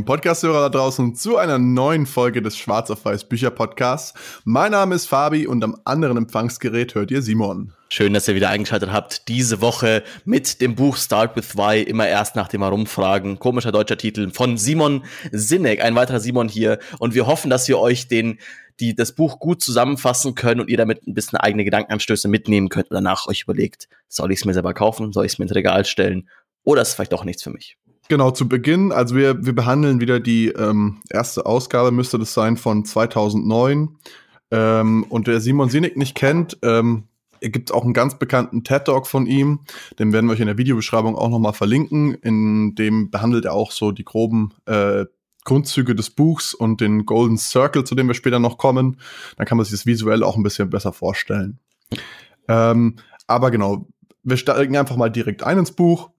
Lieben Podcast-Hörer da draußen zu einer neuen Folge des Schwarz auf Weiß Bücher Podcasts. Mein Name ist Fabi und am anderen Empfangsgerät hört ihr Simon. Schön, dass ihr wieder eingeschaltet habt. Diese Woche mit dem Buch Start with Why, immer erst nach dem Herumfragen. Komischer deutscher Titel von Simon Sinek, ein weiterer Simon hier. Und wir hoffen, dass wir euch den die das Buch gut zusammenfassen können und ihr damit ein bisschen eigene Gedankenanstöße mitnehmen könnt und danach euch überlegt, soll ich es mir selber kaufen, soll ich es mir ins Regal stellen oder ist es vielleicht doch nichts für mich. Genau, zu Beginn, also wir, wir behandeln wieder die ähm, erste Ausgabe, müsste das sein, von 2009. Ähm, und wer Simon Sinek nicht kennt, ähm, gibt auch einen ganz bekannten TED-Talk von ihm, den werden wir euch in der Videobeschreibung auch nochmal verlinken. In dem behandelt er auch so die groben äh, Grundzüge des Buchs und den Golden Circle, zu dem wir später noch kommen. Dann kann man sich das visuell auch ein bisschen besser vorstellen. Ähm, aber genau, wir steigen einfach mal direkt ein ins Buch.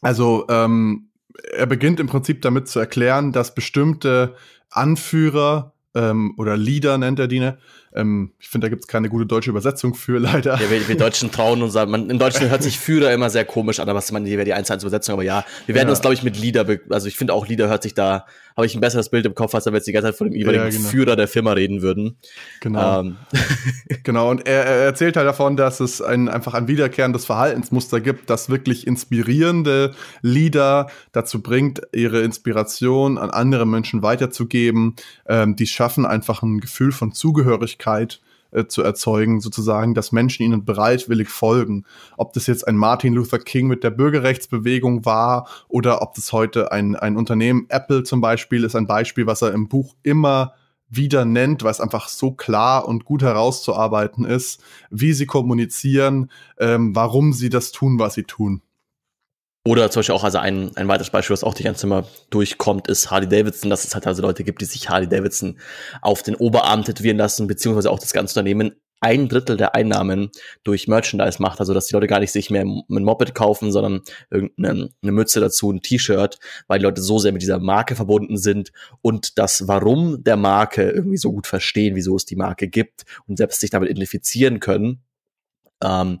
Also ähm, er beginnt im Prinzip damit zu erklären, dass bestimmte Anführer ähm, oder Leader nennt er die, ne? Ähm, ich finde, da gibt es keine gute deutsche Übersetzung für, leider. Ja, wir, wir Deutschen trauen uns, man, in Deutschland hört sich Führer immer sehr komisch an, aber was man, hier wäre die 1 Übersetzung, aber ja, wir werden ja. uns, glaube ich, mit Leader, also ich finde auch Leader hört sich da, habe ich ein besseres Bild im Kopf, als wenn wir jetzt die ganze Zeit von dem jeweiligen ja, genau. Führer der Firma reden würden. Genau. Ähm. genau, und er, er, erzählt halt davon, dass es ein, einfach ein wiederkehrendes Verhaltensmuster gibt, das wirklich inspirierende Leader dazu bringt, ihre Inspiration an andere Menschen weiterzugeben. Ähm, die schaffen einfach ein Gefühl von Zugehörigkeit äh, zu erzeugen, sozusagen, dass Menschen ihnen bereitwillig folgen. Ob das jetzt ein Martin Luther King mit der Bürgerrechtsbewegung war oder ob das heute ein, ein Unternehmen, Apple zum Beispiel, ist ein Beispiel, was er im Buch immer wieder nennt, weil es einfach so klar und gut herauszuarbeiten ist, wie sie kommunizieren, ähm, warum sie das tun, was sie tun. Oder zum Beispiel auch, also ein, ein weiteres Beispiel, was auch die ganze Zimmer durchkommt, ist Harley Davidson, dass es halt also Leute gibt, die sich Harley Davidson auf den Oberarm tätowieren lassen, beziehungsweise auch das ganze Unternehmen ein Drittel der Einnahmen durch Merchandise macht, also dass die Leute gar nicht sich mehr ein Moped kaufen, sondern irgendeine eine Mütze dazu, ein T-Shirt, weil die Leute so sehr mit dieser Marke verbunden sind und das Warum der Marke irgendwie so gut verstehen, wieso es die Marke gibt und selbst sich damit identifizieren können. Ähm,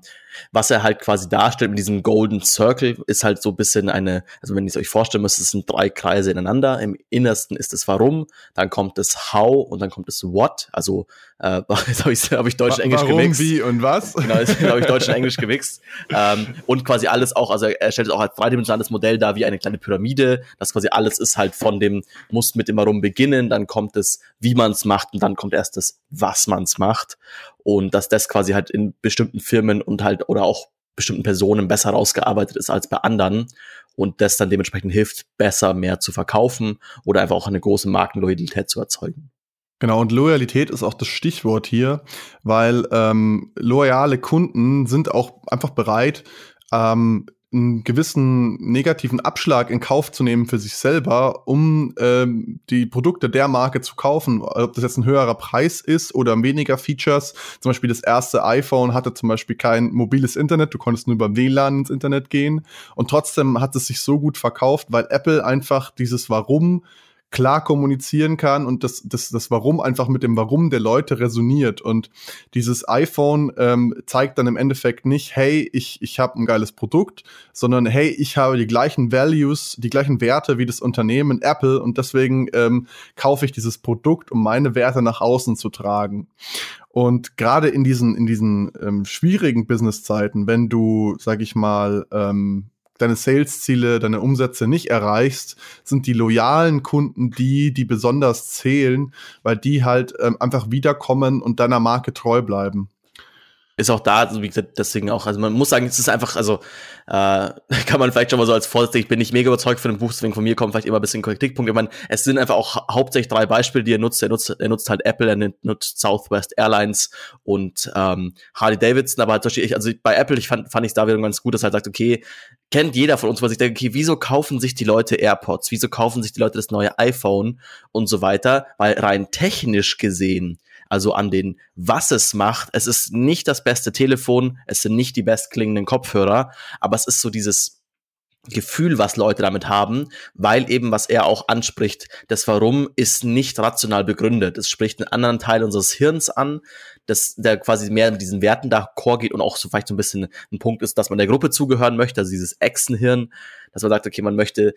was er halt quasi darstellt mit diesem Golden Circle ist halt so ein bisschen eine, also wenn ihr es euch vorstellen müsst, es sind drei Kreise ineinander. Im innersten ist das Warum, dann kommt das How und dann kommt das What. Also äh, jetzt habe ich, hab ich Deutsch und Englisch Warum, gemixt. wie und was? Genau, jetzt habe ich Deutsch und Englisch gemixt. Ähm, und quasi alles auch, also er stellt es auch als dreidimensionales Modell dar, wie eine kleine Pyramide. Das quasi alles ist halt von dem, muss mit dem Warum beginnen, dann kommt es, wie man es macht und dann kommt erst das, was man es macht. Und dass das quasi halt in bestimmten Firmen und halt oder auch bestimmten Personen besser rausgearbeitet ist als bei anderen und das dann dementsprechend hilft, besser mehr zu verkaufen oder einfach auch eine große Markenloyalität zu erzeugen. Genau, und Loyalität ist auch das Stichwort hier, weil ähm, loyale Kunden sind auch einfach bereit, ähm, einen gewissen negativen Abschlag in Kauf zu nehmen für sich selber, um ähm, die Produkte der Marke zu kaufen. Ob das jetzt ein höherer Preis ist oder weniger Features. Zum Beispiel das erste iPhone hatte zum Beispiel kein mobiles Internet, du konntest nur über WLAN ins Internet gehen. Und trotzdem hat es sich so gut verkauft, weil Apple einfach dieses Warum klar kommunizieren kann und das, das, das Warum einfach mit dem Warum der Leute resoniert. Und dieses iPhone ähm, zeigt dann im Endeffekt nicht, hey, ich, ich habe ein geiles Produkt, sondern hey, ich habe die gleichen Values, die gleichen Werte wie das Unternehmen Apple und deswegen ähm, kaufe ich dieses Produkt, um meine Werte nach außen zu tragen. Und gerade in diesen, in diesen ähm, schwierigen Businesszeiten, wenn du, sag ich mal, ähm, deine Sales-Ziele, deine Umsätze nicht erreichst, sind die loyalen Kunden die, die besonders zählen, weil die halt ähm, einfach wiederkommen und deiner Marke treu bleiben ist auch da, also wie gesagt, deswegen auch, also man muss sagen, es ist einfach, also äh, kann man vielleicht schon mal so als vorsichtig, ich bin nicht mega überzeugt von dem Buch, deswegen von mir kommen vielleicht immer ein bisschen Kritikpunkte. Ich meine, es sind einfach auch hauptsächlich drei Beispiele, die er nutzt. Er nutzt, er nutzt halt Apple, er nutzt Southwest Airlines und ähm, Harley Davidson, aber halt zum Beispiel, also bei Apple, ich fand, fand ich da wieder ganz gut, dass er halt sagt, okay, kennt jeder von uns, was ich denke, okay, wieso kaufen sich die Leute AirPods? Wieso kaufen sich die Leute das neue iPhone und so weiter? Weil rein technisch gesehen also an den, was es macht. Es ist nicht das beste Telefon, es sind nicht die bestklingenden Kopfhörer, aber es ist so dieses Gefühl, was Leute damit haben, weil eben, was er auch anspricht, das Warum ist nicht rational begründet. Es spricht einen anderen Teil unseres Hirns an, das, der quasi mehr mit diesen Werten da core geht und auch so vielleicht so ein bisschen ein Punkt ist, dass man der Gruppe zugehören möchte, also dieses Echsenhirn, dass man sagt, okay, man möchte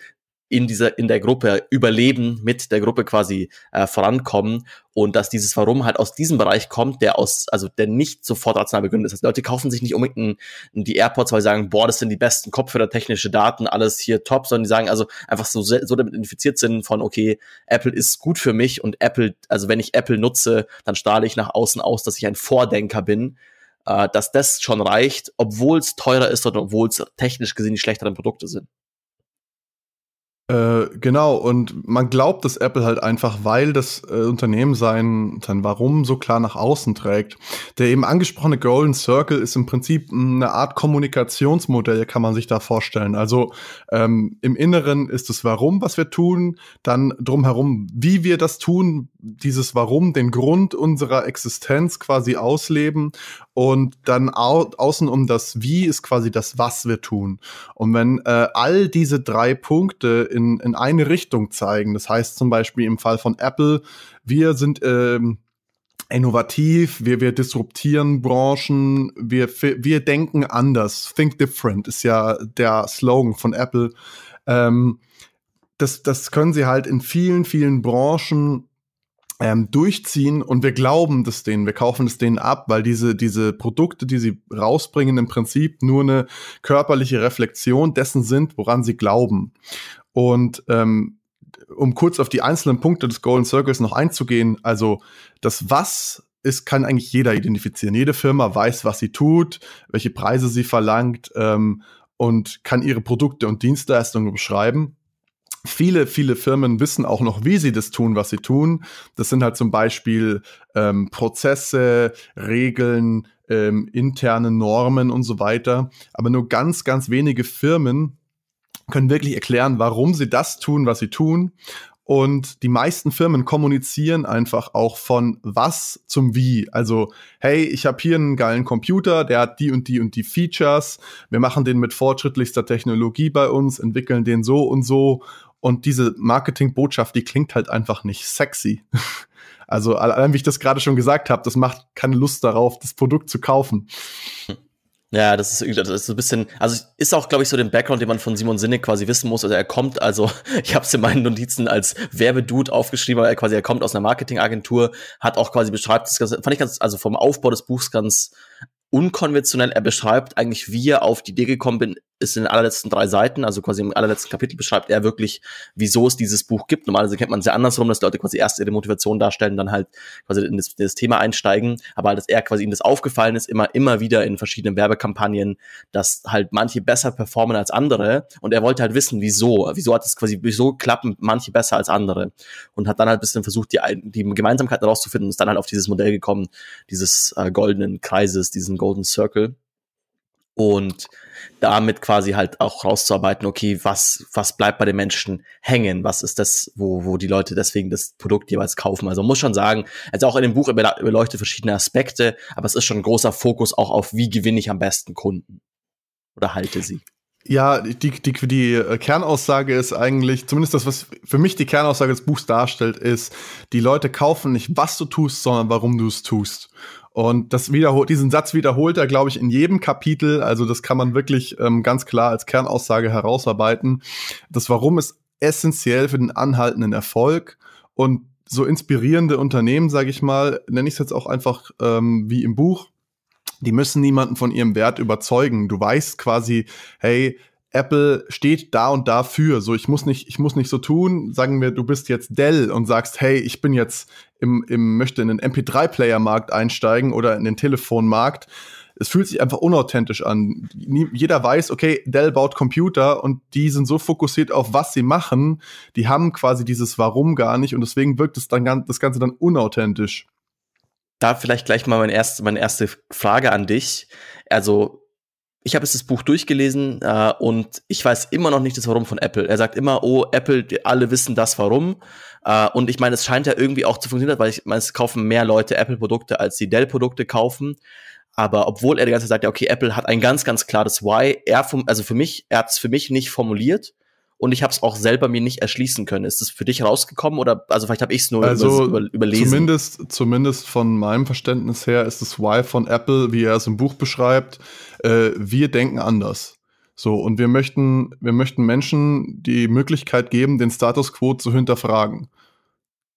in dieser, in der Gruppe überleben, mit der Gruppe quasi äh, vorankommen und dass dieses Warum halt aus diesem Bereich kommt, der aus, also der nicht sofort rational begründet ist. Also Leute kaufen sich nicht unbedingt die AirPods, weil sie sagen, boah, das sind die besten Kopfhörer, technische Daten, alles hier top, sondern die sagen also einfach so, so damit identifiziert sind von, okay, Apple ist gut für mich und Apple, also wenn ich Apple nutze, dann strahle ich nach außen aus, dass ich ein Vordenker bin, äh, dass das schon reicht, obwohl es teurer ist oder obwohl es technisch gesehen die schlechteren Produkte sind. Äh, genau, und man glaubt dass Apple halt einfach, weil das äh, Unternehmen sein, sein Warum so klar nach außen trägt. Der eben angesprochene Golden Circle ist im Prinzip eine Art Kommunikationsmodell, kann man sich da vorstellen. Also ähm, im Inneren ist das Warum, was wir tun, dann drumherum, wie wir das tun, dieses Warum, den Grund unserer Existenz quasi ausleben und dann au außen um das Wie ist quasi das, was wir tun. Und wenn äh, all diese drei Punkte in, in eine Richtung zeigen, das heißt zum Beispiel im Fall von Apple, wir sind ähm, innovativ, wir, wir disruptieren Branchen, wir, wir denken anders. Think different ist ja der Slogan von Apple. Ähm, das, das können sie halt in vielen, vielen Branchen ähm, durchziehen und wir glauben das denen, wir kaufen es denen ab, weil diese, diese Produkte, die sie rausbringen, im Prinzip nur eine körperliche Reflexion dessen sind, woran sie glauben. Und ähm, um kurz auf die einzelnen Punkte des Golden Circles noch einzugehen, also das Was ist, kann eigentlich jeder identifizieren. Jede Firma weiß, was sie tut, welche Preise sie verlangt ähm, und kann ihre Produkte und Dienstleistungen beschreiben. Viele, viele Firmen wissen auch noch, wie sie das tun, was sie tun. Das sind halt zum Beispiel ähm, Prozesse, Regeln, ähm, interne Normen und so weiter. Aber nur ganz, ganz wenige Firmen können wirklich erklären, warum sie das tun, was sie tun. Und die meisten Firmen kommunizieren einfach auch von was zum wie. Also, hey, ich habe hier einen geilen Computer, der hat die und die und die Features. Wir machen den mit fortschrittlichster Technologie bei uns, entwickeln den so und so und diese Marketingbotschaft, die klingt halt einfach nicht sexy. Also allein wie ich das gerade schon gesagt habe, das macht keine Lust darauf, das Produkt zu kaufen. Ja, das ist das so ein bisschen, also ist auch, glaube ich, so den Background, den man von Simon Sinne quasi wissen muss. Also er kommt, also ich habe es in meinen Notizen als Werbedude aufgeschrieben, weil er quasi, er kommt aus einer Marketingagentur, hat auch quasi beschreibt, das fand ich ganz, also vom Aufbau des Buchs ganz unkonventionell. Er beschreibt eigentlich, wie er auf die Idee gekommen bin, ist in den allerletzten drei Seiten, also quasi im allerletzten Kapitel beschreibt er wirklich, wieso es dieses Buch gibt. Normalerweise kennt man es ja andersrum, dass Leute quasi erst ihre Motivation darstellen, dann halt quasi in das, in das Thema einsteigen. Aber halt, dass er quasi ihm das aufgefallen ist, immer, immer wieder in verschiedenen Werbekampagnen, dass halt manche besser performen als andere. Und er wollte halt wissen, wieso. Wieso hat es quasi, wieso klappen manche besser als andere? Und hat dann halt ein bisschen versucht, die, die Gemeinsamkeiten herauszufinden und ist dann halt auf dieses Modell gekommen, dieses äh, goldenen Kreises, diesen Golden Circle und damit quasi halt auch rauszuarbeiten, okay, was, was bleibt bei den Menschen hängen? Was ist das, wo, wo die Leute deswegen das Produkt jeweils kaufen? Also muss schon sagen, also auch in dem Buch überleuchtet verschiedene Aspekte, aber es ist schon ein großer Fokus auch auf, wie gewinne ich am besten Kunden? Oder halte sie? Ja, die, die, die Kernaussage ist eigentlich, zumindest das, was für mich die Kernaussage des Buchs darstellt, ist, die Leute kaufen nicht, was du tust, sondern warum du es tust. Und das wiederholt, diesen Satz wiederholt er, glaube ich, in jedem Kapitel. Also das kann man wirklich ähm, ganz klar als Kernaussage herausarbeiten. Das Warum ist essentiell für den anhaltenden Erfolg und so inspirierende Unternehmen, sage ich mal, nenne ich es jetzt auch einfach ähm, wie im Buch. Die müssen niemanden von ihrem Wert überzeugen. Du weißt quasi, hey, Apple steht da und dafür. So, ich muss nicht, ich muss nicht so tun. Sagen wir, du bist jetzt Dell und sagst, hey, ich bin jetzt im, im möchte in den MP3-Player-Markt einsteigen oder in den Telefonmarkt. Es fühlt sich einfach unauthentisch an. Jeder weiß, okay, Dell baut Computer und die sind so fokussiert auf was sie machen, die haben quasi dieses Warum gar nicht und deswegen wirkt es dann das Ganze dann unauthentisch. Da vielleicht gleich mal meine erste, meine erste Frage an dich. Also ich habe jetzt das Buch durchgelesen äh, und ich weiß immer noch nicht das Warum von Apple. Er sagt immer, oh, Apple, alle wissen das Warum. Äh, und ich meine, es scheint ja irgendwie auch zu funktionieren, weil ich meine, es kaufen mehr Leute Apple-Produkte, als die Dell-Produkte kaufen. Aber obwohl er die ganze Zeit sagt, ja, okay, Apple hat ein ganz, ganz klares Why, er vom, also für mich, er hat es für mich nicht formuliert und ich habe es auch selber mir nicht erschließen können. Ist das für dich rausgekommen oder also vielleicht habe ich es nur also über, überlesen? Zumindest, zumindest von meinem Verständnis her ist das Why von Apple, wie er es im Buch beschreibt, äh, wir denken anders. So, und wir möchten, wir möchten Menschen die Möglichkeit geben, den Status quo zu hinterfragen.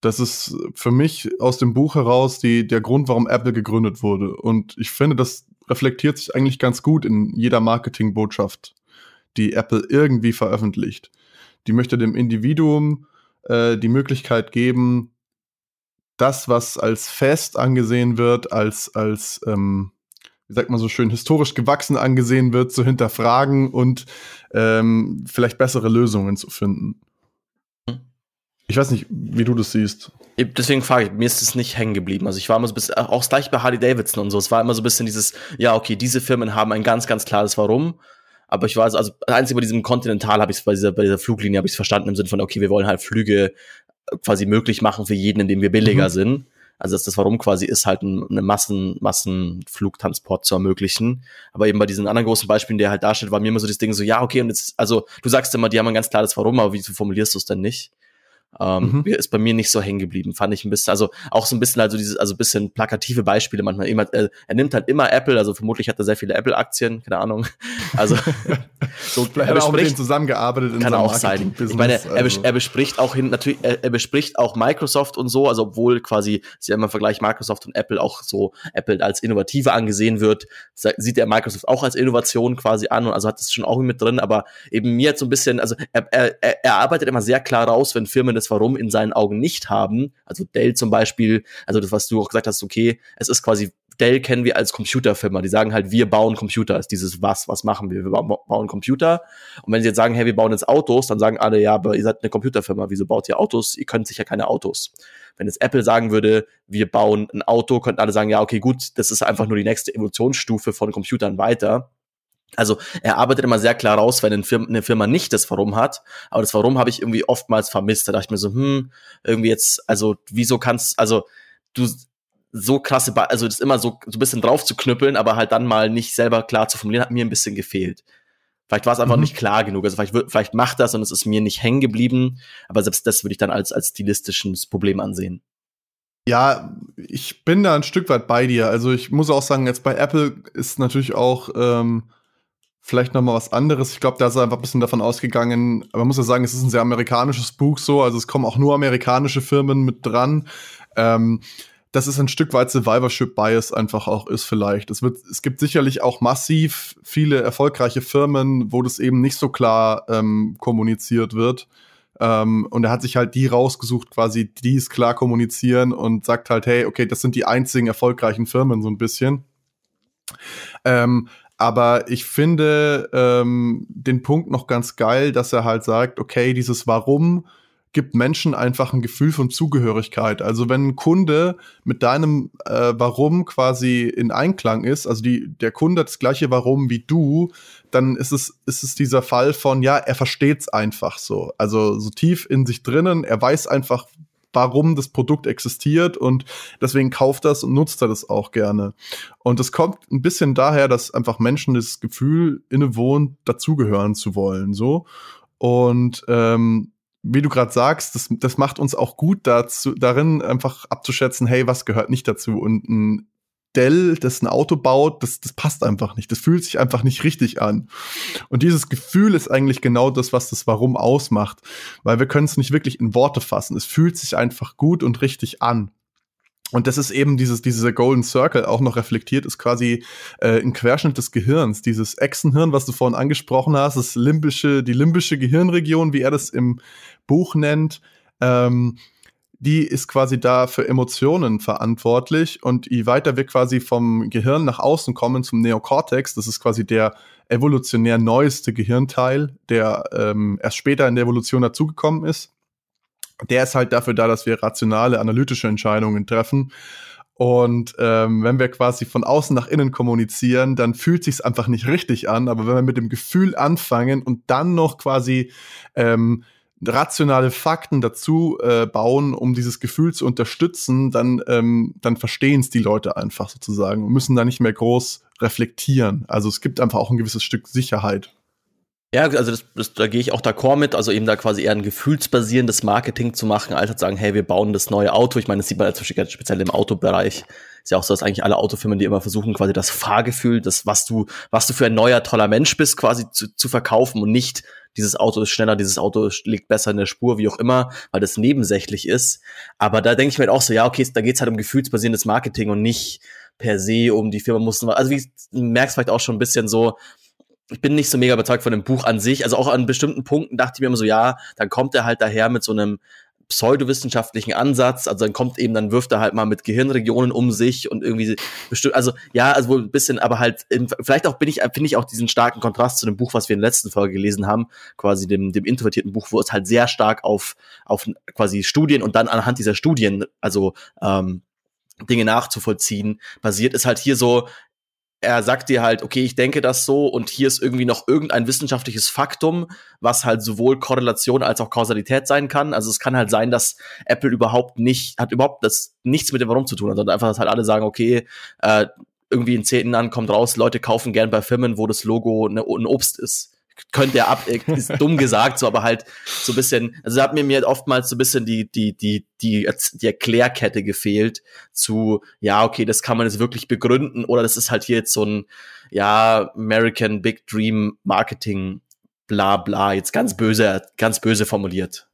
Das ist für mich aus dem Buch heraus die, der Grund, warum Apple gegründet wurde. Und ich finde, das reflektiert sich eigentlich ganz gut in jeder Marketingbotschaft, die Apple irgendwie veröffentlicht. Die möchte dem Individuum äh, die Möglichkeit geben, das, was als fest angesehen wird, als, als ähm, wie sagt man so schön, historisch gewachsen angesehen wird, zu hinterfragen und ähm, vielleicht bessere Lösungen zu finden. Hm. Ich weiß nicht, wie du das siehst. Deswegen frage ich, mir ist es nicht hängen geblieben. Also ich war immer so ein bisschen, auch gleich bei Harley Davidson und so, es war immer so ein bisschen dieses, ja, okay, diese Firmen haben ein ganz, ganz klares Warum. Aber ich weiß, also einzig bei diesem Continental habe ich es bei dieser, bei dieser Fluglinie habe ich es verstanden im Sinne von, okay, wir wollen halt Flüge quasi möglich machen für jeden, indem wir billiger mhm. sind. Also das, das Warum quasi ist halt ein, eine Massen, Massenflugtransport zu ermöglichen. Aber eben bei diesen anderen großen Beispielen, der halt darstellt, war mir immer so das Ding so, ja, okay, und jetzt, also du sagst immer, die haben ein ganz klares Warum, aber wie formulierst du es denn nicht? Ähm, mhm. Ist bei mir nicht so hängen geblieben, fand ich ein bisschen, also auch so ein bisschen, also dieses, also bisschen plakative Beispiele manchmal. Immer, äh, er nimmt halt immer Apple, also vermutlich hat er sehr viele Apple-Aktien, keine Ahnung. Also so, er bespricht, auch mit denen zusammengearbeitet in kann auch sein. Ich meine, er, also. er, bespricht auch hin, natürlich, er, er, bespricht auch Microsoft und so, also obwohl quasi, sie haben im Vergleich Microsoft und Apple auch so Apple als innovativer angesehen wird, sieht er Microsoft auch als Innovation quasi an und also hat das schon auch mit drin, aber eben mir jetzt so ein bisschen, also er, er, er arbeitet immer sehr klar raus, wenn Firmen das das Warum in seinen Augen nicht haben. Also Dell zum Beispiel, also das, was du auch gesagt hast, okay, es ist quasi Dell kennen wir als Computerfirma. Die sagen halt, wir bauen Computer. ist dieses was, was machen wir? Wir bauen Computer. Und wenn sie jetzt sagen, hey, wir bauen jetzt Autos, dann sagen alle, ja, aber ihr seid eine Computerfirma. Wieso baut ihr Autos? Ihr könnt sicher keine Autos. Wenn jetzt Apple sagen würde, wir bauen ein Auto, könnten alle sagen, ja, okay, gut, das ist einfach nur die nächste Evolutionsstufe von Computern weiter. Also er arbeitet immer sehr klar raus, wenn eine Firma, nicht das Warum hat. Aber das Warum habe ich irgendwie oftmals vermisst. Da dachte ich mir so, hm, irgendwie jetzt, also wieso kannst, also du so krasse, ba also das immer so, so ein bisschen drauf zu knüppeln, aber halt dann mal nicht selber klar zu formulieren, hat mir ein bisschen gefehlt. Vielleicht war es einfach mhm. nicht klar genug. Also vielleicht, vielleicht macht das und es ist mir nicht hängen geblieben. Aber selbst das würde ich dann als, als stilistisches Problem ansehen. Ja, ich bin da ein Stück weit bei dir. Also ich muss auch sagen, jetzt bei Apple ist natürlich auch ähm, vielleicht noch mal was anderes. Ich glaube, da ist er einfach ein bisschen davon ausgegangen. Man muss ja sagen, es ist ein sehr amerikanisches Buch so. Also es kommen auch nur amerikanische Firmen mit dran. Ähm, dass es ein Stück weit Survivorship Bias einfach auch ist vielleicht. Es wird, es gibt sicherlich auch massiv viele erfolgreiche Firmen, wo das eben nicht so klar ähm, kommuniziert wird. Ähm, und er hat sich halt die rausgesucht, quasi, die es klar kommunizieren und sagt halt, hey, okay, das sind die einzigen erfolgreichen Firmen so ein bisschen. Ähm, aber ich finde ähm, den Punkt noch ganz geil, dass er halt sagt, okay, dieses Warum gibt Menschen einfach ein Gefühl von Zugehörigkeit. Also wenn ein Kunde mit deinem äh, Warum quasi in Einklang ist, also die, der Kunde hat das gleiche Warum wie du, dann ist es, ist es dieser Fall von, ja, er versteht's einfach so. Also so tief in sich drinnen, er weiß einfach, warum das Produkt existiert und deswegen kauft das und nutzt er das auch gerne. Und es kommt ein bisschen daher, dass einfach Menschen das Gefühl innewohnt, dazugehören zu wollen, so. Und ähm, wie du gerade sagst, das, das macht uns auch gut dazu, darin, einfach abzuschätzen, hey, was gehört nicht dazu? Und ein Dell, das ein Auto baut, das, das passt einfach nicht. Das fühlt sich einfach nicht richtig an. Und dieses Gefühl ist eigentlich genau das, was das Warum ausmacht. Weil wir können es nicht wirklich in Worte fassen. Es fühlt sich einfach gut und richtig an. Und das ist eben dieses, dieser Golden Circle auch noch reflektiert, ist quasi äh, ein Querschnitt des Gehirns. Dieses Echsenhirn, was du vorhin angesprochen hast, das limbische, die limbische Gehirnregion, wie er das im Buch nennt. Ähm, die ist quasi da für Emotionen verantwortlich und je weiter wir quasi vom Gehirn nach außen kommen zum Neokortex, das ist quasi der evolutionär neueste Gehirnteil, der ähm, erst später in der Evolution dazugekommen ist, der ist halt dafür da, dass wir rationale, analytische Entscheidungen treffen. Und ähm, wenn wir quasi von außen nach innen kommunizieren, dann fühlt sich's einfach nicht richtig an. Aber wenn wir mit dem Gefühl anfangen und dann noch quasi ähm, rationale Fakten dazu äh, bauen, um dieses Gefühl zu unterstützen, dann, ähm, dann verstehen es die Leute einfach sozusagen und müssen da nicht mehr groß reflektieren. Also es gibt einfach auch ein gewisses Stück Sicherheit. Ja, also das, das, da gehe ich auch d'accord mit, also eben da quasi eher ein gefühlsbasierendes Marketing zu machen, als zu sagen, hey, wir bauen das neue Auto. Ich meine, das sieht man zum Beispiel speziell im Autobereich. Ist ja auch so, dass eigentlich alle Autofirmen, die immer versuchen, quasi das Fahrgefühl, das, was du, was du für ein neuer, toller Mensch bist, quasi zu, zu verkaufen und nicht dieses Auto ist schneller, dieses Auto liegt besser in der Spur, wie auch immer, weil das nebensächlich ist. Aber da denke ich mir halt auch so, ja, okay, da geht's halt um gefühlsbasierendes Marketing und nicht per se um die Firma mussten, also wie merkst vielleicht auch schon ein bisschen so, ich bin nicht so mega überzeugt von dem Buch an sich. Also auch an bestimmten Punkten dachte ich mir immer so, ja, dann kommt er halt daher mit so einem pseudowissenschaftlichen Ansatz, also dann kommt eben, dann wirft er halt mal mit Gehirnregionen um sich und irgendwie bestimmt, also ja, also wohl ein bisschen, aber halt, vielleicht auch bin ich, finde ich auch diesen starken Kontrast zu dem Buch, was wir in der letzten Folge gelesen haben, quasi dem, dem introvertierten Buch, wo es halt sehr stark auf, auf quasi Studien und dann anhand dieser Studien, also ähm, Dinge nachzuvollziehen, basiert ist halt hier so, er sagt dir halt, okay, ich denke das so und hier ist irgendwie noch irgendein wissenschaftliches Faktum, was halt sowohl Korrelation als auch Kausalität sein kann. Also es kann halt sein, dass Apple überhaupt nicht, hat überhaupt das nichts mit dem Warum zu tun, sondern einfach, dass halt alle sagen, okay, äh, irgendwie in zehn Jahren kommt raus, Leute kaufen gern bei Firmen, wo das Logo eine, ein Obst ist könnte er ab, ist dumm gesagt, so, aber halt so ein bisschen, also da hat mir mir oftmals so ein bisschen die, die, die, die, die Erklärkette gefehlt zu, ja, okay, das kann man jetzt wirklich begründen oder das ist halt hier jetzt so ein, ja, American Big Dream Marketing, bla, bla, jetzt ganz böse, ganz böse formuliert.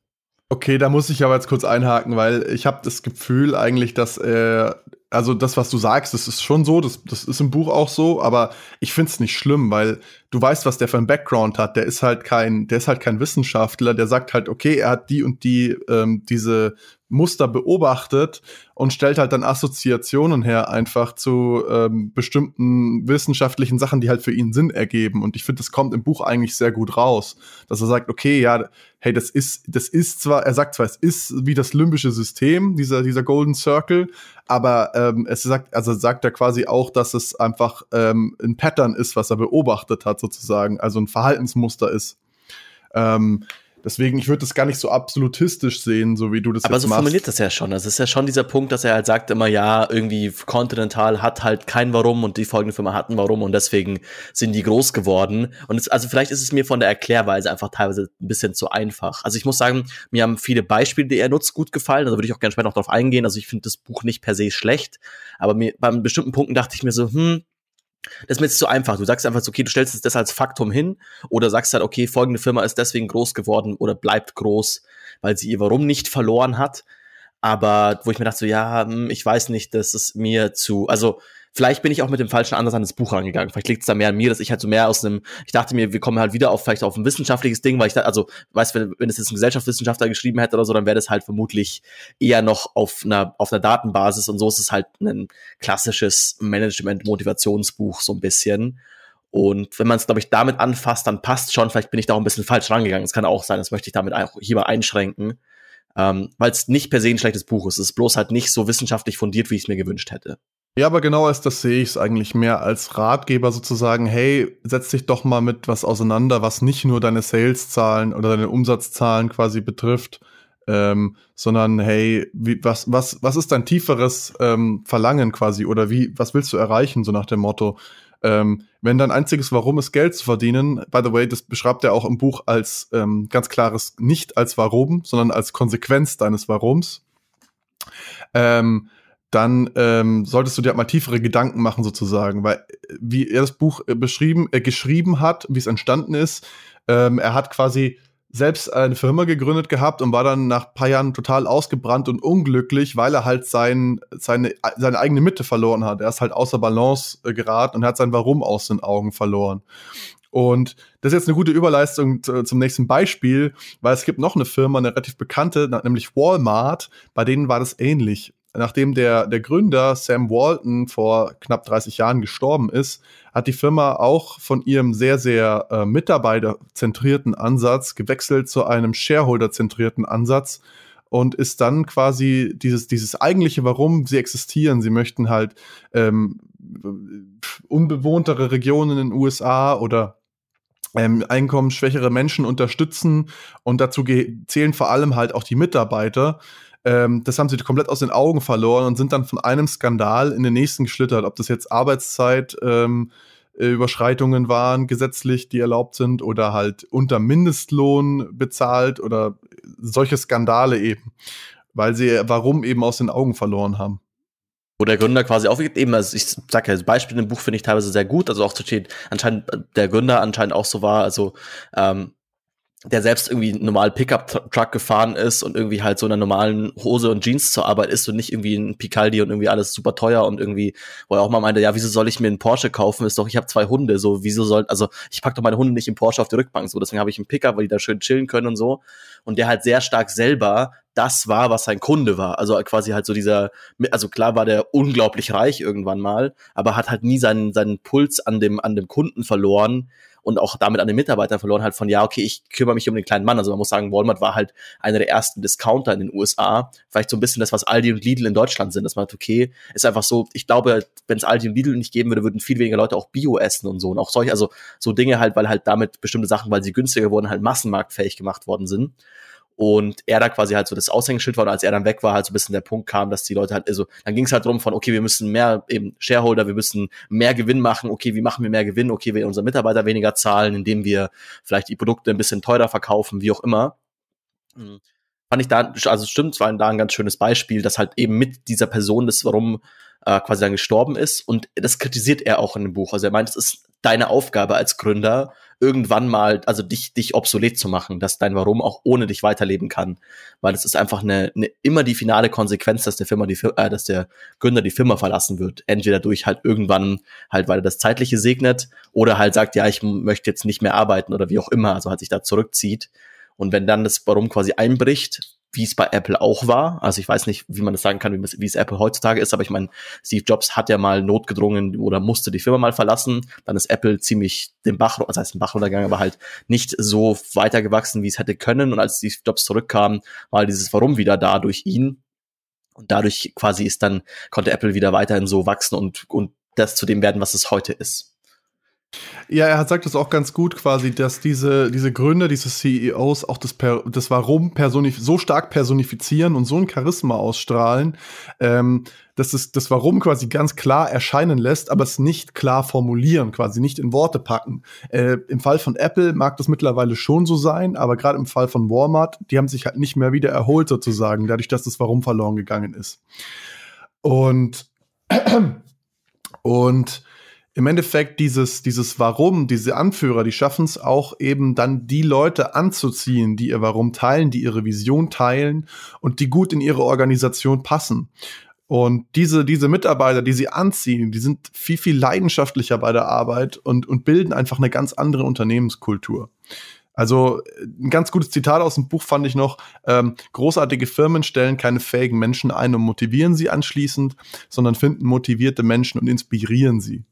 Okay, da muss ich aber jetzt kurz einhaken, weil ich habe das Gefühl eigentlich, dass äh, also das, was du sagst, das ist schon so, das, das ist im Buch auch so, aber ich find's nicht schlimm, weil du weißt, was der für ein Background hat. Der ist halt kein, der ist halt kein Wissenschaftler, der sagt halt, okay, er hat die und die ähm, diese Muster beobachtet und stellt halt dann Assoziationen her einfach zu ähm, bestimmten wissenschaftlichen Sachen, die halt für ihn Sinn ergeben. Und ich finde, das kommt im Buch eigentlich sehr gut raus, dass er sagt, okay, ja, hey, das ist, das ist zwar, er sagt zwar, es ist wie das limbische System, dieser, dieser Golden Circle, aber ähm, es sagt, also sagt er quasi auch, dass es einfach ähm, ein Pattern ist, was er beobachtet hat, sozusagen, also ein Verhaltensmuster ist. Ähm, Deswegen, ich würde das gar nicht so absolutistisch sehen, so wie du das Aber jetzt so machst. formuliert das ja schon. Also es ist ja schon dieser Punkt, dass er halt sagt immer, ja, irgendwie Continental hat halt kein Warum und die folgende Firma hatten Warum und deswegen sind die groß geworden. Und es, also vielleicht ist es mir von der Erklärweise einfach teilweise ein bisschen zu einfach. Also ich muss sagen, mir haben viele Beispiele, die er nutzt, gut gefallen. Also würde ich auch gerne später noch drauf eingehen. Also ich finde das Buch nicht per se schlecht. Aber mir, bei bestimmten Punkten dachte ich mir so, hm, das ist mir jetzt zu einfach. Du sagst einfach, okay, du stellst das als Faktum hin oder sagst halt, okay, folgende Firma ist deswegen groß geworden oder bleibt groß, weil sie ihr Warum nicht verloren hat. Aber wo ich mir dachte, so, ja, hm, ich weiß nicht, das ist mir zu, also Vielleicht bin ich auch mit dem falschen Ansatz an das Buch rangegangen. Vielleicht liegt es da mehr an mir, dass ich halt so mehr aus einem, ich dachte mir, wir kommen halt wieder auf vielleicht auf ein wissenschaftliches Ding, weil ich da, also, weißt wenn, wenn es jetzt ein Gesellschaftswissenschaftler geschrieben hätte oder so, dann wäre das halt vermutlich eher noch auf einer, auf einer Datenbasis und so ist es halt ein klassisches Management-Motivationsbuch so ein bisschen. Und wenn man es, glaube ich, damit anfasst, dann passt schon. Vielleicht bin ich da auch ein bisschen falsch rangegangen. Das kann auch sein. Das möchte ich damit auch hier mal einschränken. Ähm, Weil es nicht per se ein schlechtes Buch ist. Es ist bloß halt nicht so wissenschaftlich fundiert, wie ich es mir gewünscht hätte. Ja, aber genau als das sehe ich es eigentlich mehr als Ratgeber sozusagen, hey, setz dich doch mal mit was auseinander, was nicht nur deine Sales-Zahlen oder deine Umsatzzahlen quasi betrifft, ähm, sondern hey, wie, was, was, was ist dein tieferes ähm, Verlangen quasi oder wie, was willst du erreichen, so nach dem Motto? Ähm, wenn dein einziges Warum ist, Geld zu verdienen, by the way, das beschreibt er auch im Buch als ähm, ganz klares, nicht als Warum, sondern als Konsequenz deines Warums. Ähm, dann ähm, solltest du dir halt mal tiefere Gedanken machen sozusagen, weil wie er das Buch äh, beschrieben, äh, geschrieben hat, wie es entstanden ist, ähm, er hat quasi selbst eine Firma gegründet gehabt und war dann nach paar Jahren total ausgebrannt und unglücklich, weil er halt sein, seine, seine eigene Mitte verloren hat. Er ist halt außer Balance äh, geraten und hat sein Warum aus den Augen verloren. Und das ist jetzt eine gute Überleistung zum nächsten Beispiel, weil es gibt noch eine Firma, eine relativ bekannte, nämlich Walmart, bei denen war das ähnlich nachdem der, der Gründer Sam Walton vor knapp 30 Jahren gestorben ist, hat die Firma auch von ihrem sehr, sehr äh, mitarbeiterzentrierten Ansatz gewechselt zu einem Shareholder-zentrierten Ansatz und ist dann quasi dieses, dieses eigentliche, warum sie existieren. Sie möchten halt ähm, unbewohntere Regionen in den USA oder ähm, einkommensschwächere Menschen unterstützen und dazu zählen vor allem halt auch die Mitarbeiter. Ähm, das haben sie komplett aus den Augen verloren und sind dann von einem Skandal in den nächsten geschlittert. Ob das jetzt Arbeitszeit, ähm, Überschreitungen waren gesetzlich, die erlaubt sind oder halt unter Mindestlohn bezahlt oder solche Skandale eben, weil sie warum eben aus den Augen verloren haben wo der Gründer quasi aufgeht, eben, also ich sag ja, das Beispiel im Buch finde ich teilweise sehr gut, also auch zu stehen, anscheinend der Gründer anscheinend auch so war, also ähm, der selbst irgendwie normal Pickup-Truck gefahren ist und irgendwie halt so in einer normalen Hose und Jeans zur Arbeit ist und nicht irgendwie ein Picaldi und irgendwie alles super teuer und irgendwie, wo er auch mal meinte, ja, wieso soll ich mir einen Porsche kaufen? Ist doch, ich habe zwei Hunde, so, wieso soll, also ich pack doch meine Hunde nicht im Porsche auf die Rückbank, so, deswegen habe ich einen Pickup, weil die da schön chillen können und so. Und der halt sehr stark selber das war, was sein Kunde war. Also quasi halt so dieser, also klar war der unglaublich reich irgendwann mal, aber hat halt nie seinen, seinen Puls an dem, an dem Kunden verloren, und auch damit an den Mitarbeitern verloren halt von, ja, okay, ich kümmere mich um den kleinen Mann. Also man muss sagen, Walmart war halt einer der ersten Discounter in den USA. Vielleicht so ein bisschen das, was Aldi und Lidl in Deutschland sind, dass man hat, okay, ist einfach so, ich glaube, wenn es Aldi und Lidl nicht geben würde, würden viel weniger Leute auch Bio essen und so. Und auch solche, also so Dinge halt, weil halt damit bestimmte Sachen, weil sie günstiger wurden, halt massenmarktfähig gemacht worden sind und er da quasi halt so das Aushängeschild war und als er dann weg war, halt so ein bisschen der Punkt kam, dass die Leute halt, also dann ging es halt drum von, okay, wir müssen mehr eben Shareholder, wir müssen mehr Gewinn machen, okay, wie machen wir mehr Gewinn, okay, wir unsere Mitarbeiter weniger zahlen, indem wir vielleicht die Produkte ein bisschen teurer verkaufen, wie auch immer. Mhm. Fand ich da, also stimmt, es war da ein ganz schönes Beispiel, dass halt eben mit dieser Person das, warum äh, quasi dann gestorben ist und das kritisiert er auch in dem Buch. Also er meint, es ist deine Aufgabe als Gründer, irgendwann mal, also dich, dich obsolet zu machen, dass dein Warum auch ohne dich weiterleben kann. Weil es ist einfach eine, eine immer die finale Konsequenz, dass der Firma die, äh, dass der Gründer die Firma verlassen wird. Entweder durch halt irgendwann halt, weil er das Zeitliche segnet oder halt sagt, ja, ich möchte jetzt nicht mehr arbeiten oder wie auch immer, also halt sich da zurückzieht. Und wenn dann das Warum quasi einbricht, wie es bei Apple auch war. Also ich weiß nicht, wie man das sagen kann, wie es Apple heutzutage ist, aber ich meine, Steve Jobs hat ja mal notgedrungen oder musste die Firma mal verlassen. Dann ist Apple ziemlich den Bach, also heißt den Bach runtergegangen, aber halt nicht so weitergewachsen, wie es hätte können. Und als Steve Jobs zurückkam, war dieses Warum wieder da durch ihn. Und dadurch quasi ist dann, konnte Apple wieder weiterhin so wachsen und, und das zu dem werden, was es heute ist. Ja, er hat sagt es auch ganz gut quasi, dass diese, diese Gründer, diese CEOs auch das, per, das Warum so stark personifizieren und so ein Charisma ausstrahlen, ähm, dass es das Warum quasi ganz klar erscheinen lässt, aber es nicht klar formulieren, quasi nicht in Worte packen. Äh, Im Fall von Apple mag das mittlerweile schon so sein, aber gerade im Fall von Walmart, die haben sich halt nicht mehr wieder erholt sozusagen, dadurch, dass das Warum verloren gegangen ist. Und und im Endeffekt dieses, dieses Warum, diese Anführer, die schaffen es auch eben dann die Leute anzuziehen, die ihr Warum teilen, die ihre Vision teilen und die gut in ihre Organisation passen. Und diese, diese Mitarbeiter, die sie anziehen, die sind viel, viel leidenschaftlicher bei der Arbeit und, und bilden einfach eine ganz andere Unternehmenskultur. Also ein ganz gutes Zitat aus dem Buch fand ich noch, ähm, großartige Firmen stellen keine fähigen Menschen ein und motivieren sie anschließend, sondern finden motivierte Menschen und inspirieren sie.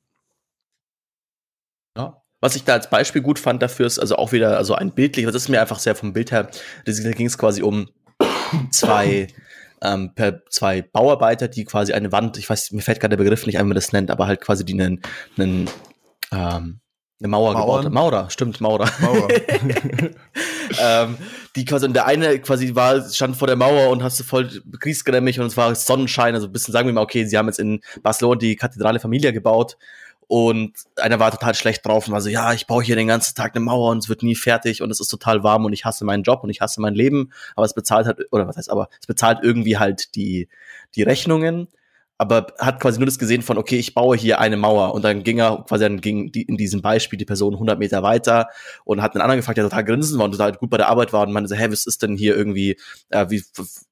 Was ich da als Beispiel gut fand dafür ist also auch wieder also ein bildlich, das ist mir einfach sehr vom Bild her, da ging es quasi um zwei ähm, per zwei Bauarbeiter, die quasi eine Wand, ich weiß, mir fällt gerade der Begriff nicht ein, wie man das nennt, aber halt quasi die einen, einen ähm, eine Mauer Mauern. gebaut. Maurer, stimmt, Maurer. Maurer. ähm, die quasi, und der eine quasi war, stand vor der Mauer und hast du voll kriegsgrämig und es war Sonnenschein, also ein bisschen sagen wir mal, okay, sie haben jetzt in Barcelona die Kathedrale Familia gebaut und einer war total schlecht drauf und war so, ja, ich baue hier den ganzen Tag eine Mauer und es wird nie fertig und es ist total warm und ich hasse meinen Job und ich hasse mein Leben, aber es bezahlt halt, oder was heißt aber, es bezahlt irgendwie halt die, die Rechnungen aber hat quasi nur das gesehen von, okay, ich baue hier eine Mauer. Und dann ging er quasi dann ging die, in diesem Beispiel die Person 100 Meter weiter und hat einen anderen gefragt, der total grinsen war und total gut bei der Arbeit war und meinte so, hä, was ist denn hier irgendwie, äh, wie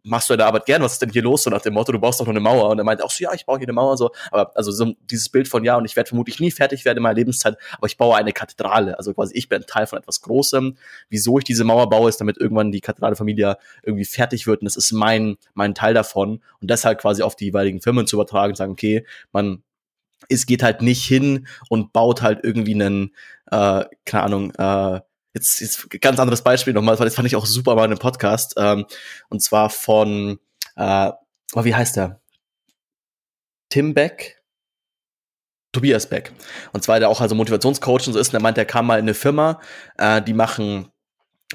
machst du deine Arbeit gern, was ist denn hier los? So nach dem Motto, du baust doch nur eine Mauer. Und er meinte auch so, ja, ich baue hier eine Mauer. So, aber also so dieses Bild von, ja, und ich werde vermutlich nie fertig werden in meiner Lebenszeit, aber ich baue eine Kathedrale, also quasi ich bin Teil von etwas Großem. Wieso ich diese Mauer baue, ist, damit irgendwann die Kathedrale Familie irgendwie fertig wird. Und das ist mein, mein Teil davon. Und deshalb quasi auf die jeweiligen Firmen zu übertragen und sagen, okay, man es geht halt nicht hin und baut halt irgendwie einen, äh, keine Ahnung, äh, jetzt, jetzt ganz anderes Beispiel nochmal, weil das fand ich auch super mal in einem Podcast, ähm, und zwar von, äh, oh, wie heißt der? Tim Beck? Tobias Beck. Und zwar der auch also Motivationscoach und so ist, und er meint, der kam mal in eine Firma, äh, die machen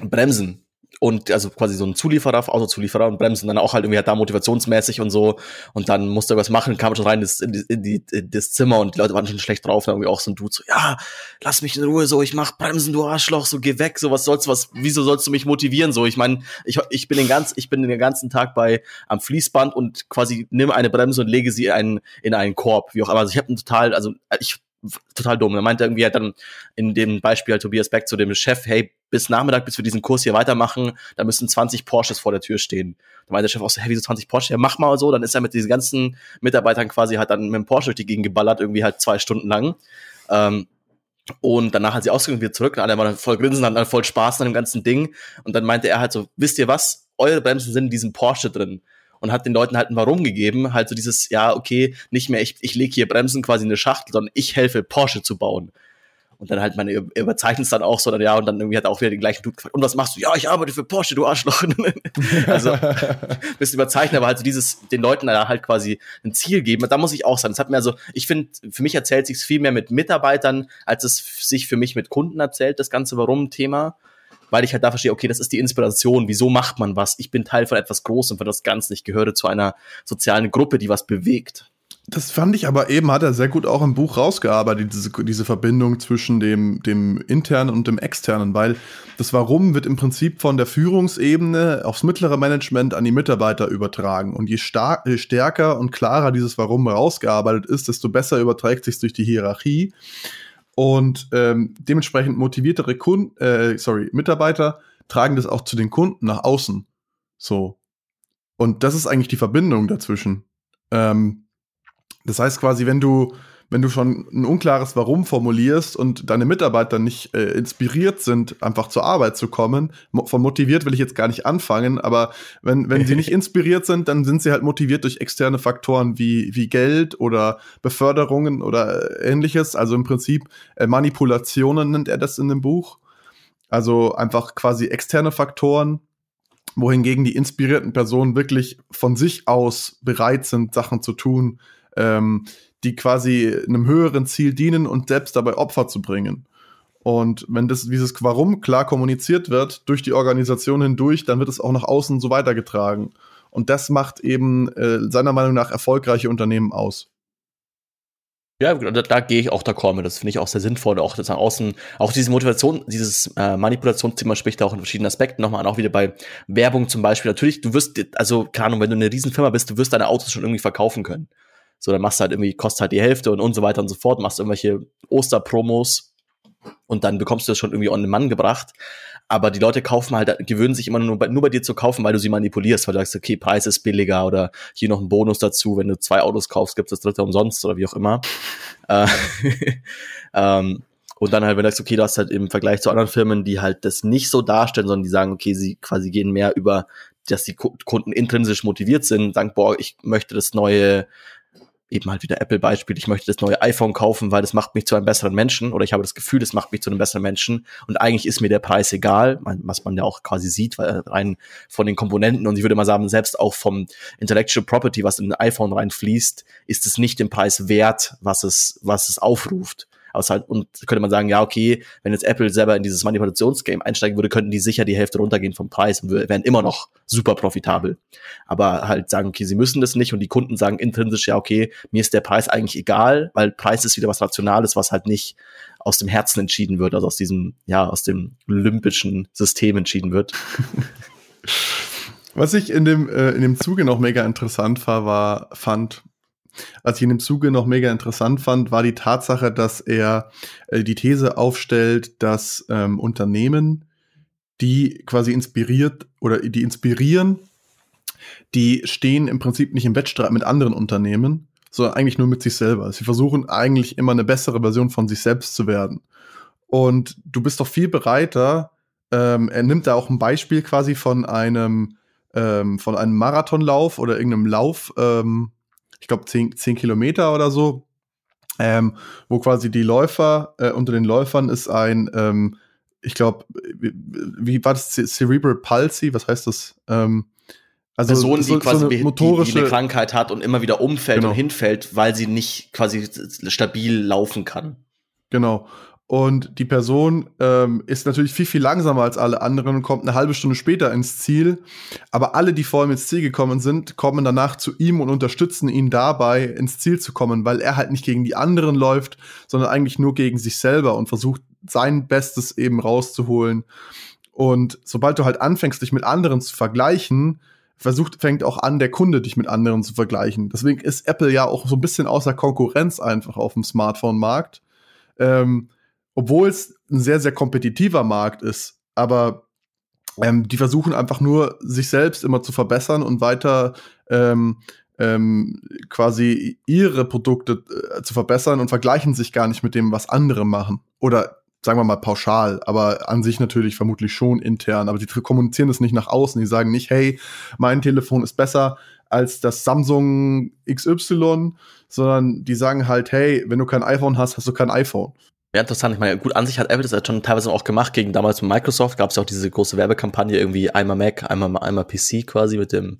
Bremsen und also quasi so ein Zulieferer, Autozulieferer und bremsen dann auch halt irgendwie halt da motivationsmäßig und so. Und dann musste er was machen, kam schon rein in, die, in, die, in das Zimmer und die Leute waren schon schlecht drauf, dann irgendwie auch so ein Dude so, ja, lass mich in Ruhe, so, ich mach Bremsen, du Arschloch, so, geh weg, so, was sollst du, was, wieso sollst du mich motivieren, so, ich meine, ich, ich bin den ganz, ich bin den ganzen Tag bei, am Fließband und quasi nimm eine Bremse und lege sie in einen, in einen Korb, wie auch immer, also ich habe total, also ich total dumm. Er meinte irgendwie halt dann in dem Beispiel halt Tobias Beck zu dem Chef, hey, bis Nachmittag, bis wir diesen Kurs hier weitermachen, da müssen 20 Porsches vor der Tür stehen. Da meinte der Chef auch so, hey, wieso 20 Porsche? Ja, mach mal so. Dann ist er mit diesen ganzen Mitarbeitern quasi halt dann mit dem Porsche durch die Gegend geballert, irgendwie halt zwei Stunden lang. Ähm, und danach hat sie ausgegangen wieder zurück und alle waren voll grinsen, hatten voll Spaß an dem ganzen Ding. Und dann meinte er halt so, wisst ihr was? Eure Bremsen sind in diesem Porsche drin und hat den Leuten halt ein Warum gegeben. Halt so dieses, ja, okay, nicht mehr ich, ich lege hier Bremsen quasi in eine Schachtel, sondern ich helfe Porsche zu bauen. Und dann halt, man überzeichnet es dann auch so, dann, ja, und dann irgendwie hat er auch wieder den gleichen Dude gefragt, und was machst du? Ja, ich arbeite für Porsche, du Arschloch. also, bisschen überzeichnet, aber halt so dieses, den Leuten da halt quasi ein Ziel geben, da muss ich auch sagen, das hat mir also, ich finde, für mich erzählt sich viel mehr mit Mitarbeitern, als es sich für mich mit Kunden erzählt, das ganze Warum-Thema weil ich halt da verstehe, okay, das ist die Inspiration, wieso macht man was? Ich bin Teil von etwas Großem, von das Ganze. Ich gehöre zu einer sozialen Gruppe, die was bewegt. Das fand ich aber eben, hat er sehr gut auch im Buch rausgearbeitet, diese, diese Verbindung zwischen dem, dem internen und dem externen, weil das Warum wird im Prinzip von der Führungsebene aufs mittlere Management an die Mitarbeiter übertragen. Und je, stark, je stärker und klarer dieses Warum rausgearbeitet ist, desto besser überträgt sich durch die Hierarchie. Und ähm, dementsprechend motiviertere Kunden, äh, sorry, Mitarbeiter tragen das auch zu den Kunden nach außen. So. Und das ist eigentlich die Verbindung dazwischen. Ähm, das heißt quasi, wenn du wenn du schon ein unklares Warum formulierst und deine Mitarbeiter nicht äh, inspiriert sind, einfach zur Arbeit zu kommen, von motiviert will ich jetzt gar nicht anfangen, aber wenn, wenn sie nicht inspiriert sind, dann sind sie halt motiviert durch externe Faktoren wie, wie Geld oder Beförderungen oder äh, ähnliches. Also im Prinzip äh, Manipulationen nennt er das in dem Buch. Also einfach quasi externe Faktoren, wohingegen die inspirierten Personen wirklich von sich aus bereit sind, Sachen zu tun, ähm, die quasi einem höheren Ziel dienen und selbst dabei Opfer zu bringen. Und wenn das, dieses Warum klar kommuniziert wird durch die Organisation hindurch, dann wird es auch nach außen so weitergetragen. Und das macht eben äh, seiner Meinung nach erfolgreiche Unternehmen aus. Ja, da, da gehe ich auch d'accord mit. Das finde ich auch sehr sinnvoll. Auch das nach außen, auch diese Motivation, dieses äh, Manipulationsthema spricht da auch in verschiedenen Aspekten nochmal an. Auch wieder bei Werbung zum Beispiel. Natürlich, du wirst, also, keine Ahnung, wenn du eine Riesenfirma bist, du wirst deine Autos schon irgendwie verkaufen können. So, dann machst du halt irgendwie, kostet halt die Hälfte und, und so weiter und so fort, machst irgendwelche Osterpromos und dann bekommst du das schon irgendwie on the Mann gebracht. Aber die Leute kaufen halt, gewöhnen sich immer nur bei, nur bei dir zu kaufen, weil du sie manipulierst, weil du sagst, okay, Preis ist billiger oder hier noch ein Bonus dazu, wenn du zwei Autos kaufst, gibt's das dritte umsonst oder wie auch immer. Äh, ähm, und dann halt, wenn du sagst, okay, du hast halt im Vergleich zu anderen Firmen, die halt das nicht so darstellen, sondern die sagen, okay, sie quasi gehen mehr über, dass die Kunden intrinsisch motiviert sind, sagen, boah, ich möchte das neue eben halt wieder Apple-Beispiel, ich möchte das neue iPhone kaufen, weil das macht mich zu einem besseren Menschen oder ich habe das Gefühl, das macht mich zu einem besseren Menschen und eigentlich ist mir der Preis egal, was man ja auch quasi sieht, weil rein von den Komponenten und ich würde mal sagen, selbst auch vom Intellectual Property, was in ein iPhone reinfließt, ist es nicht den Preis wert, was es, was es aufruft. Außer, und könnte man sagen, ja, okay, wenn jetzt Apple selber in dieses Manipulationsgame einsteigen würde, könnten die sicher die Hälfte runtergehen vom Preis und wären immer noch super profitabel. Aber halt sagen, okay, sie müssen das nicht und die Kunden sagen intrinsisch, ja, okay, mir ist der Preis eigentlich egal, weil Preis ist wieder was Rationales, was halt nicht aus dem Herzen entschieden wird, also aus diesem, ja, aus dem olympischen System entschieden wird. Was ich in dem, äh, in dem Zuge noch mega interessant war, war, fand, was ich in dem Zuge noch mega interessant fand, war die Tatsache, dass er äh, die These aufstellt, dass ähm, Unternehmen, die quasi inspiriert oder die inspirieren, die stehen im Prinzip nicht im Wettstreit mit anderen Unternehmen, sondern eigentlich nur mit sich selber. Sie versuchen eigentlich immer eine bessere Version von sich selbst zu werden. Und du bist doch viel bereiter. Ähm, er nimmt da auch ein Beispiel quasi von einem ähm, von einem Marathonlauf oder irgendeinem Lauf, ähm, ich glaube, zehn, zehn Kilometer oder so, ähm, wo quasi die Läufer, äh, unter den Läufern ist ein, ähm, ich glaube, wie, wie, war das, Cerebral Palsy, was heißt das? Ähm, also Person, die so, quasi so eine, motorische, die, die eine Krankheit hat und immer wieder umfällt genau. und hinfällt, weil sie nicht quasi stabil laufen kann. Genau. Und die Person ähm, ist natürlich viel, viel langsamer als alle anderen und kommt eine halbe Stunde später ins Ziel. Aber alle, die vor ihm ins Ziel gekommen sind, kommen danach zu ihm und unterstützen ihn dabei, ins Ziel zu kommen, weil er halt nicht gegen die anderen läuft, sondern eigentlich nur gegen sich selber und versucht, sein Bestes eben rauszuholen. Und sobald du halt anfängst, dich mit anderen zu vergleichen, versucht, fängt auch an, der Kunde dich mit anderen zu vergleichen. Deswegen ist Apple ja auch so ein bisschen außer Konkurrenz einfach auf dem Smartphone-Markt. Ähm, obwohl es ein sehr, sehr kompetitiver Markt ist, aber ähm, die versuchen einfach nur, sich selbst immer zu verbessern und weiter ähm, ähm, quasi ihre Produkte äh, zu verbessern und vergleichen sich gar nicht mit dem, was andere machen. Oder sagen wir mal pauschal, aber an sich natürlich vermutlich schon intern. Aber die kommunizieren das nicht nach außen. Die sagen nicht, hey, mein Telefon ist besser als das Samsung XY, sondern die sagen halt, hey, wenn du kein iPhone hast, hast du kein iPhone. Ja, interessant. Ich meine, gut, an sich hat Apple das ja schon teilweise auch gemacht. Gegen damals mit Microsoft gab es ja auch diese große Werbekampagne, irgendwie einmal Mac, einmal, einmal PC quasi mit dem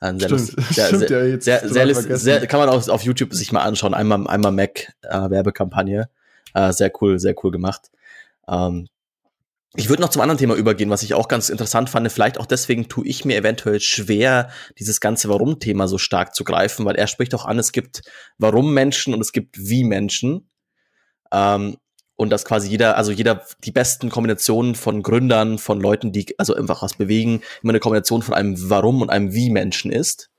äh, sehr, Stimmt, sehr, stimmt sehr, ja jetzt sehr, sehr, sehr, kann man auch auf YouTube sich mal anschauen. Einmal, einmal Mac äh, Werbekampagne. Äh, sehr cool, sehr cool gemacht. Ähm, ich würde noch zum anderen Thema übergehen, was ich auch ganz interessant fand. Vielleicht auch deswegen tue ich mir eventuell schwer, dieses ganze Warum-Thema so stark zu greifen, weil er spricht auch an, es gibt Warum-Menschen und es gibt Wie-Menschen. Ähm, und dass quasi jeder, also jeder die besten Kombinationen von Gründern, von Leuten, die also einfach was bewegen, immer eine Kombination von einem Warum und einem Wie-Menschen ist.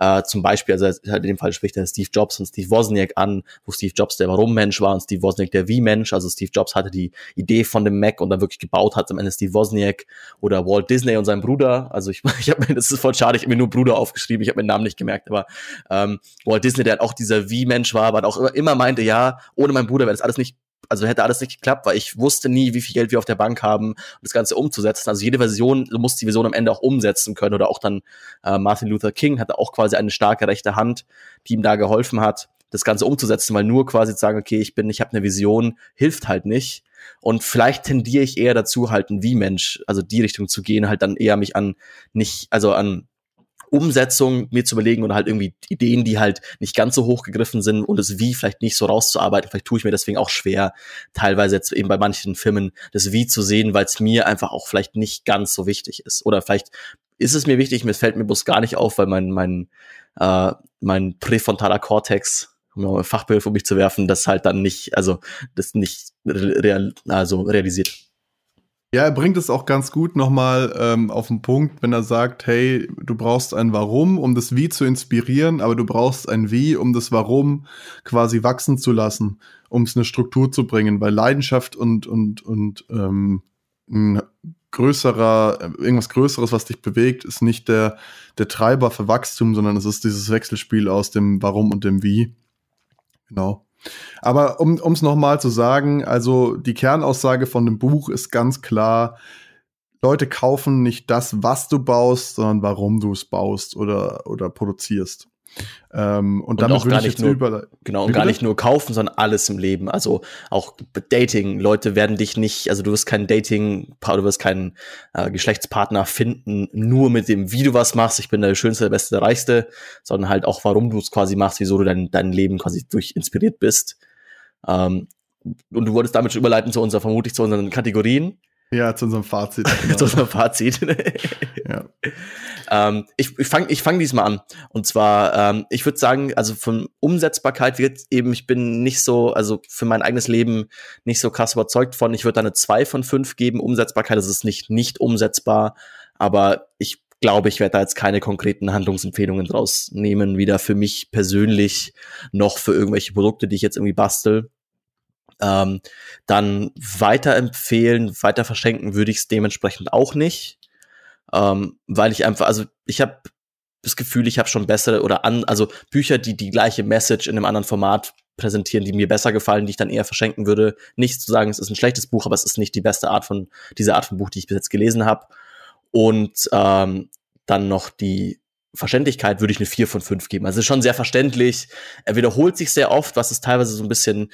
Äh, zum Beispiel, also in dem Fall spricht er Steve Jobs und Steve Wozniak an, wo Steve Jobs der Warum-Mensch war und Steve Wozniak der Wie-Mensch. Also Steve Jobs hatte die Idee von dem Mac und dann wirklich gebaut hat am Ende Steve Wozniak oder Walt Disney und sein Bruder. Also ich, ich habe mir, das ist voll schade, ich habe mir nur Bruder aufgeschrieben, ich habe meinen Namen nicht gemerkt, aber ähm, Walt Disney, der halt auch dieser Wie-Mensch war, aber auch immer, immer meinte, ja, ohne meinen Bruder wäre das alles nicht also hätte alles nicht geklappt, weil ich wusste nie, wie viel Geld wir auf der Bank haben, um das Ganze umzusetzen. Also jede Version, du musst die Version am Ende auch umsetzen können. Oder auch dann äh, Martin Luther King hatte auch quasi eine starke rechte Hand, die ihm da geholfen hat, das Ganze umzusetzen, weil nur quasi zu sagen, okay, ich bin, ich habe eine Vision, hilft halt nicht. Und vielleicht tendiere ich eher dazu, halt ein Wie-Mensch, also die Richtung zu gehen, halt dann eher mich an nicht, also an Umsetzung mir zu überlegen oder halt irgendwie Ideen, die halt nicht ganz so hoch gegriffen sind und das Wie vielleicht nicht so rauszuarbeiten. Vielleicht tue ich mir deswegen auch schwer, teilweise jetzt eben bei manchen Filmen das Wie zu sehen, weil es mir einfach auch vielleicht nicht ganz so wichtig ist. Oder vielleicht ist es mir wichtig, mir fällt mir bloß gar nicht auf, weil mein, mein, äh, mein präfrontaler Cortex um noch ein Fachbegriff um mich zu werfen, das halt dann nicht, also das nicht real, also realisiert. Ja, er bringt es auch ganz gut nochmal ähm, auf den Punkt, wenn er sagt, hey, du brauchst ein Warum, um das Wie zu inspirieren, aber du brauchst ein Wie, um das Warum quasi wachsen zu lassen, um es eine Struktur zu bringen, weil Leidenschaft und, und, und ähm, ein größerer, irgendwas Größeres, was dich bewegt, ist nicht der, der Treiber für Wachstum, sondern es ist dieses Wechselspiel aus dem Warum und dem Wie. Genau. Aber um es nochmal zu sagen, also die Kernaussage von dem Buch ist ganz klar, Leute kaufen nicht das, was du baust, sondern warum du es baust oder, oder produzierst. Ähm, und, und damit würde ich jetzt nur, genau und gar nicht nur kaufen, sondern alles im Leben. Also auch Dating. Leute werden dich nicht, also du wirst keinen Dating, du wirst keinen äh, Geschlechtspartner finden, nur mit dem, wie du was machst. Ich bin der Schönste, der Beste, der Reichste, sondern halt auch, warum du es quasi machst, wieso du dein, dein Leben quasi durch inspiriert bist. Ähm, und du wolltest damit schon überleiten zu unserer, vermutlich zu unseren Kategorien. Ja, zu unserem Fazit. Genau. zu unserem Fazit. ja. ähm, ich ich fange ich fang diesmal an. Und zwar, ähm, ich würde sagen, also von Umsetzbarkeit wird eben, ich bin nicht so, also für mein eigenes Leben nicht so krass überzeugt von. Ich würde da eine 2 von 5 geben. Umsetzbarkeit, das ist nicht nicht umsetzbar. Aber ich glaube, ich werde da jetzt keine konkreten Handlungsempfehlungen draus nehmen, weder für mich persönlich noch für irgendwelche Produkte, die ich jetzt irgendwie bastel. Ähm, dann weiterempfehlen, weiter verschenken würde ich es dementsprechend auch nicht, ähm, weil ich einfach, also ich habe das Gefühl, ich habe schon bessere oder an, also Bücher, die die gleiche Message in einem anderen Format präsentieren, die mir besser gefallen, die ich dann eher verschenken würde. Nicht zu sagen, es ist ein schlechtes Buch, aber es ist nicht die beste Art von diese Art von Buch, die ich bis jetzt gelesen habe. Und ähm, dann noch die Verständlichkeit würde ich eine 4 von 5 geben. Also ist schon sehr verständlich. Er wiederholt sich sehr oft, was es teilweise so ein bisschen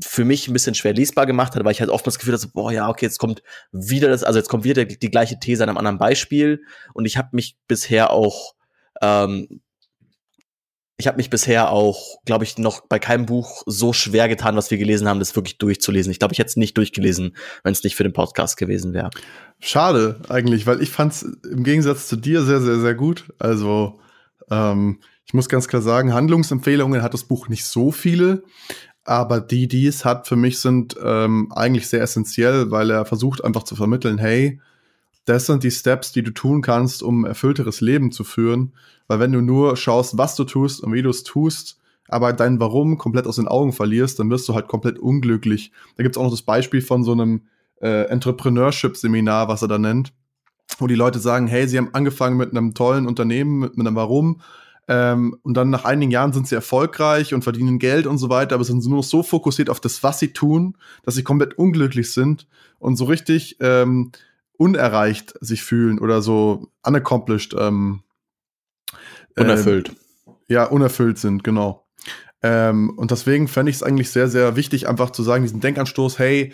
für mich ein bisschen schwer lesbar gemacht hat, weil ich halt oft das Gefühl hatte, boah, ja, okay, jetzt kommt wieder das, also jetzt kommt wieder die, die gleiche These an einem anderen Beispiel und ich habe mich bisher auch ähm, ich habe mich bisher auch, glaube ich, noch bei keinem Buch so schwer getan, was wir gelesen haben, das wirklich durchzulesen. Ich glaube, ich hätte es nicht durchgelesen, wenn es nicht für den Podcast gewesen wäre. Schade eigentlich, weil ich fand es im Gegensatz zu dir sehr, sehr, sehr gut. Also ähm, ich muss ganz klar sagen, Handlungsempfehlungen hat das Buch nicht so viele, aber die, die es hat, für mich sind ähm, eigentlich sehr essentiell, weil er versucht einfach zu vermitteln, hey, das sind die Steps, die du tun kannst, um ein erfüllteres Leben zu führen. Weil wenn du nur schaust, was du tust und wie du es tust, aber dein Warum komplett aus den Augen verlierst, dann wirst du halt komplett unglücklich. Da gibt's auch noch das Beispiel von so einem äh, Entrepreneurship-Seminar, was er da nennt, wo die Leute sagen, hey, sie haben angefangen mit einem tollen Unternehmen, mit, mit einem Warum, ähm, und dann nach einigen Jahren sind sie erfolgreich und verdienen Geld und so weiter, aber sind nur so fokussiert auf das, was sie tun, dass sie komplett unglücklich sind und so richtig ähm, unerreicht sich fühlen oder so unaccomplished. Ähm, unerfüllt. Äh, ja, unerfüllt sind, genau. Ähm, und deswegen fände ich es eigentlich sehr, sehr wichtig, einfach zu sagen, diesen Denkanstoß, hey,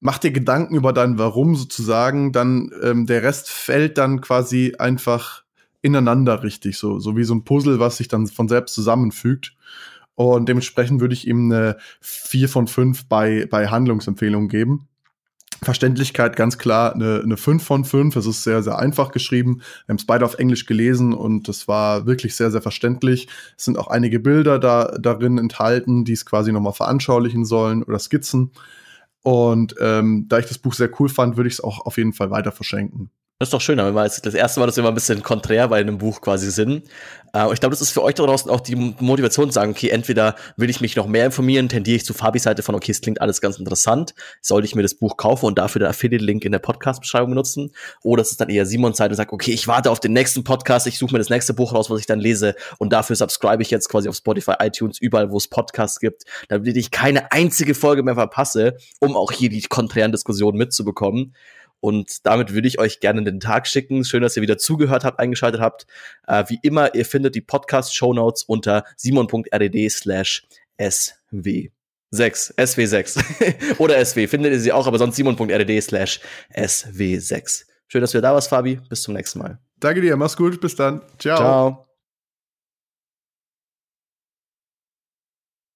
mach dir Gedanken über dein Warum sozusagen, dann ähm, der Rest fällt dann quasi einfach ineinander richtig, so, so wie so ein Puzzle, was sich dann von selbst zusammenfügt. Und dementsprechend würde ich ihm eine 4 von 5 bei, bei Handlungsempfehlungen geben. Verständlichkeit ganz klar eine, eine 5 von 5. Es ist sehr, sehr einfach geschrieben. Wir haben es beide auf Englisch gelesen und es war wirklich sehr, sehr verständlich. Es sind auch einige Bilder da, darin enthalten, die es quasi nochmal veranschaulichen sollen oder Skizzen. Und ähm, da ich das Buch sehr cool fand, würde ich es auch auf jeden Fall weiter verschenken. Das ist doch schön, aber das erste Mal, dass wir mal ein bisschen konträr bei einem Buch quasi sind. Äh, und ich glaube, das ist für euch da draußen auch die Motivation zu sagen, okay, entweder will ich mich noch mehr informieren, tendiere ich zu Fabis Seite von, okay, es klingt alles ganz interessant, sollte ich mir das Buch kaufen und dafür den Affiliate-Link in der Podcast-Beschreibung nutzen. Oder es ist dann eher Simons Seite und sagt, okay, ich warte auf den nächsten Podcast, ich suche mir das nächste Buch raus, was ich dann lese und dafür subscribe ich jetzt quasi auf Spotify, iTunes, überall, wo es Podcasts gibt, damit ich keine einzige Folge mehr verpasse, um auch hier die konträren Diskussionen mitzubekommen. Und damit würde ich euch gerne in den Tag schicken. Schön, dass ihr wieder zugehört habt, eingeschaltet habt. Äh, wie immer, ihr findet die Podcast-Show Notes unter simon.rdd slash sw. 6, SW6 oder SW, findet ihr sie auch, aber sonst simon.rdd slash SW6. Schön, dass du da warst, Fabi. Bis zum nächsten Mal. Danke dir, mach's gut, bis dann. Ciao. Ciao.